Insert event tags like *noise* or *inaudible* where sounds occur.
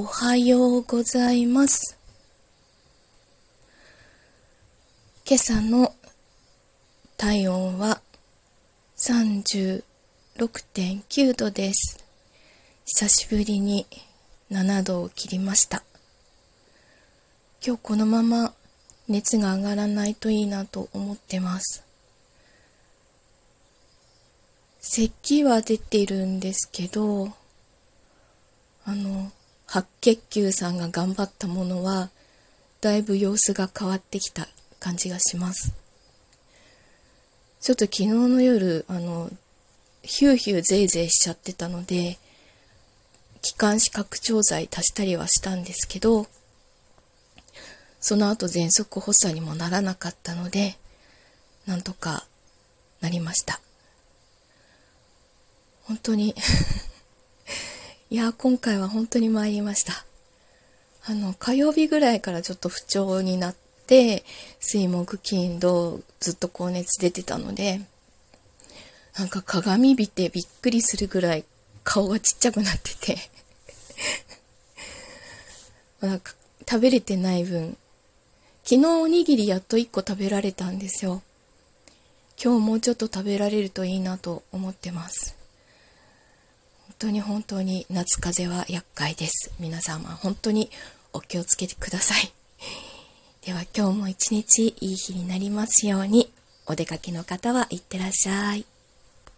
おはようございます。今朝の体温は36.9度です。久しぶりに7度を切りました。今日このまま熱が上がらないといいなと思ってます。咳は出てるんですけど、あの、白血球さんが頑張ったものは、だいぶ様子が変わってきた感じがします。ちょっと昨日の夜、あの、ヒューヒューゼイゼイしちゃってたので、気管支拡張剤足したりはしたんですけど、その後喘息発作にもならなかったので、なんとかなりました。本当に *laughs* いや、今回は本当に参りました。あの、火曜日ぐらいからちょっと不調になって、水木金土ずっと高熱出てたので、なんか鏡見てびっくりするぐらい顔がちっちゃくなっててなんか食べれてない分、昨日おにぎりやっと1個食べられたんですよ。今日もうちょっと食べられるといいなと思ってます。当に本当に夏風邪は厄介です。皆様本当にお気をつけてください。*laughs* では今日も一日いい日になりますように、お出かけの方はいってらっしゃい。